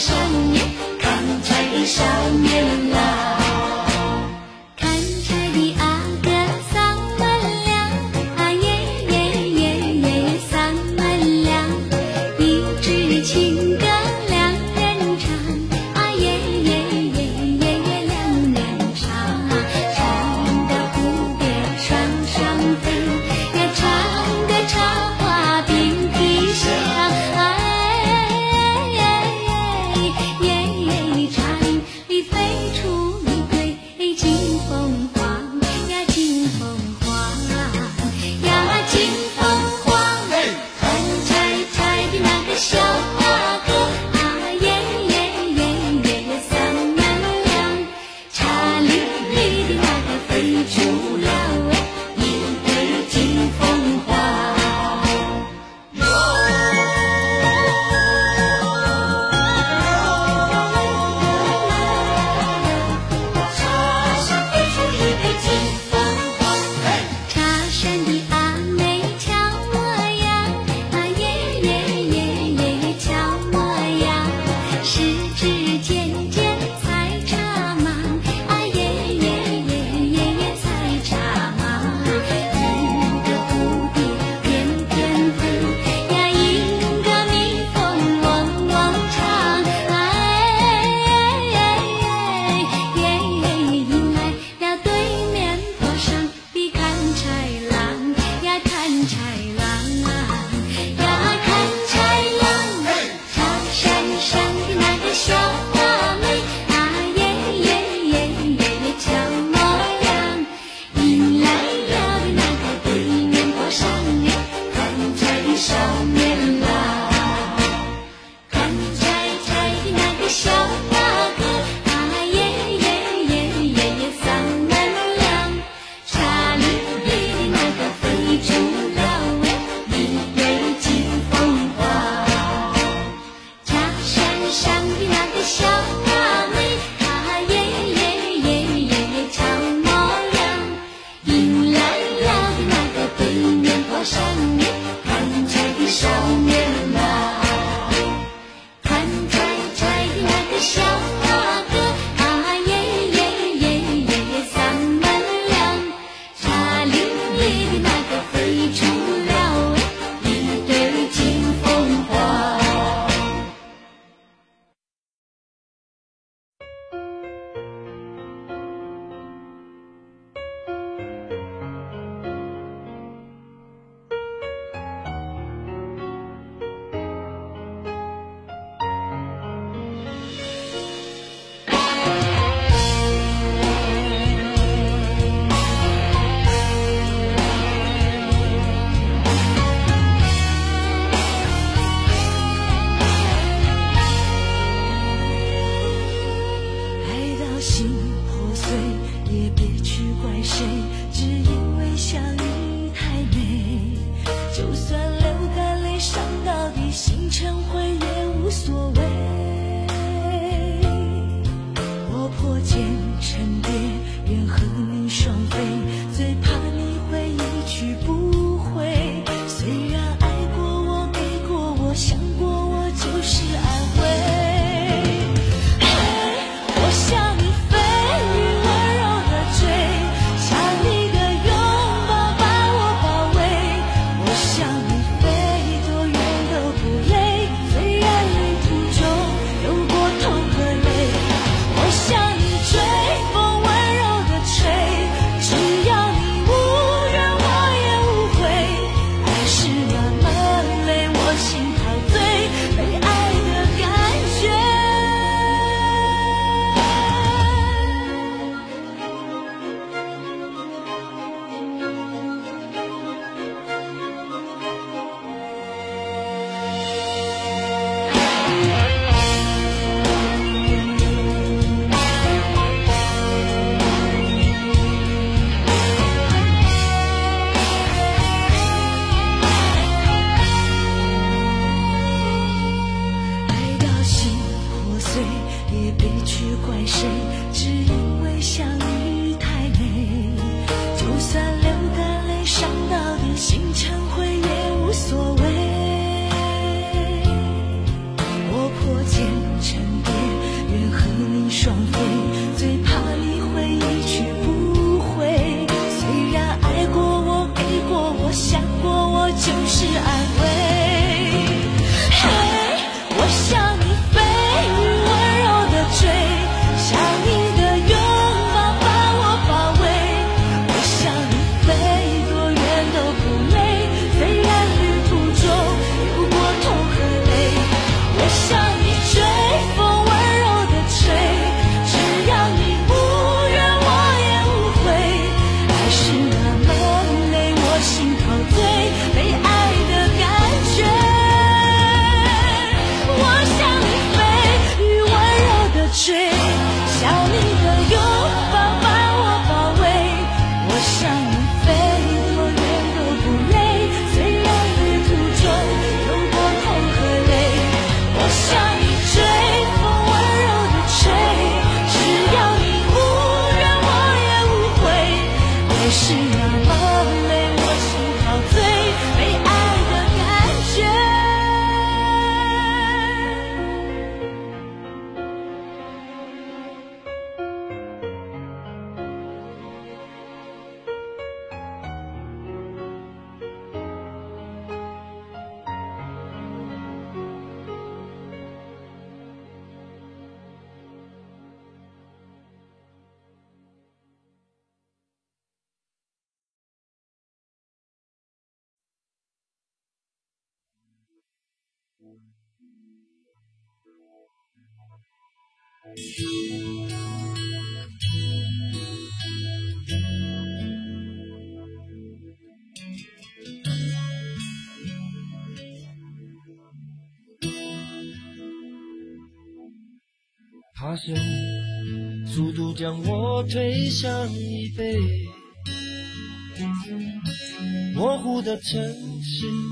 soul. 怪谁只因为相遇是。他先速度将我推向椅背，模糊的城市。